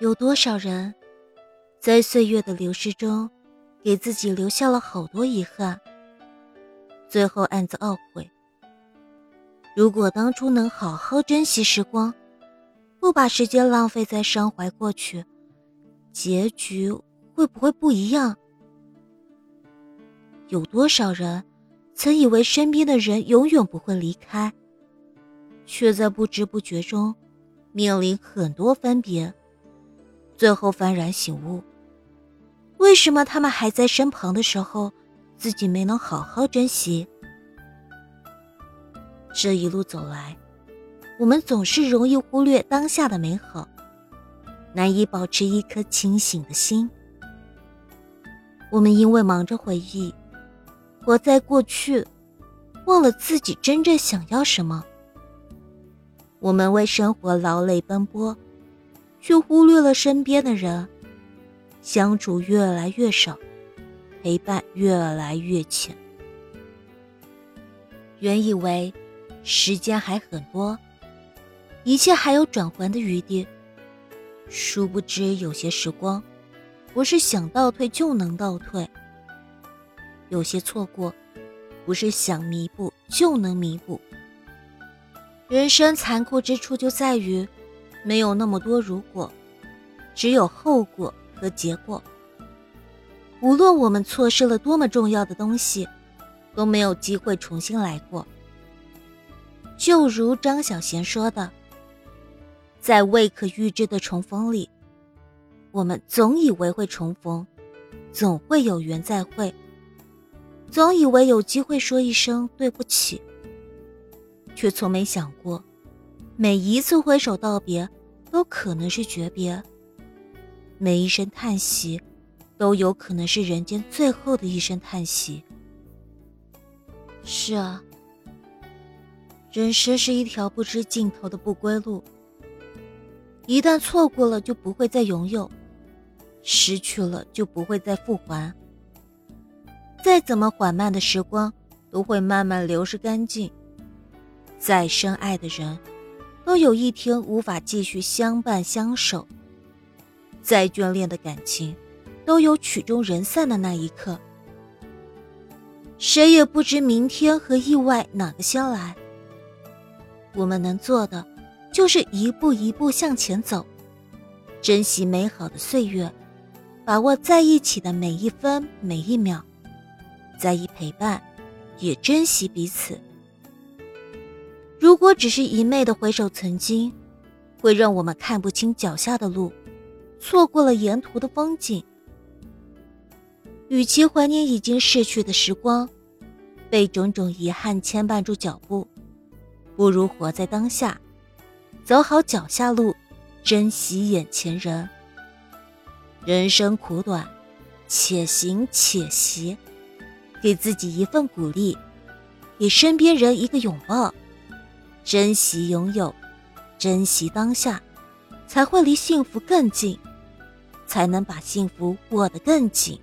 有多少人，在岁月的流逝中，给自己留下了好多遗憾，最后暗自懊悔。如果当初能好好珍惜时光，不把时间浪费在伤怀过去，结局会不会不一样？有多少人，曾以为身边的人永远不会离开，却在不知不觉中，面临很多分别。最后幡然醒悟，为什么他们还在身旁的时候，自己没能好好珍惜？这一路走来，我们总是容易忽略当下的美好，难以保持一颗清醒的心。我们因为忙着回忆，活在过去，忘了自己真正想要什么。我们为生活劳累奔波。却忽略了身边的人，相处越来越少，陪伴越来越浅。原以为时间还很多，一切还有转圜的余地，殊不知有些时光不是想倒退就能倒退，有些错过不是想弥补就能弥补。人生残酷之处就在于。没有那么多如果，只有后果和结果。无论我们错失了多么重要的东西，都没有机会重新来过。就如张小娴说的：“在未可预知的重逢里，我们总以为会重逢，总会有缘再会，总以为有机会说一声对不起，却从没想过。”每一次挥手道别，都可能是诀别；每一声叹息，都有可能是人间最后的一声叹息。是啊，人生是一条不知尽头的不归路。一旦错过了，就不会再拥有；失去了，就不会再复还。再怎么缓慢的时光，都会慢慢流逝干净。再深爱的人。都有一天无法继续相伴相守。再眷恋的感情，都有曲终人散的那一刻。谁也不知明天和意外哪个先来。我们能做的，就是一步一步向前走，珍惜美好的岁月，把握在一起的每一分每一秒，在意陪伴，也珍惜彼此。如果只是一昧的回首曾经，会让我们看不清脚下的路，错过了沿途的风景。与其怀念已经逝去的时光，被种种遗憾牵绊住脚步，不如活在当下，走好脚下路，珍惜眼前人。人生苦短，且行且惜，给自己一份鼓励，给身边人一个拥抱。珍惜拥有，珍惜当下，才会离幸福更近，才能把幸福握得更紧。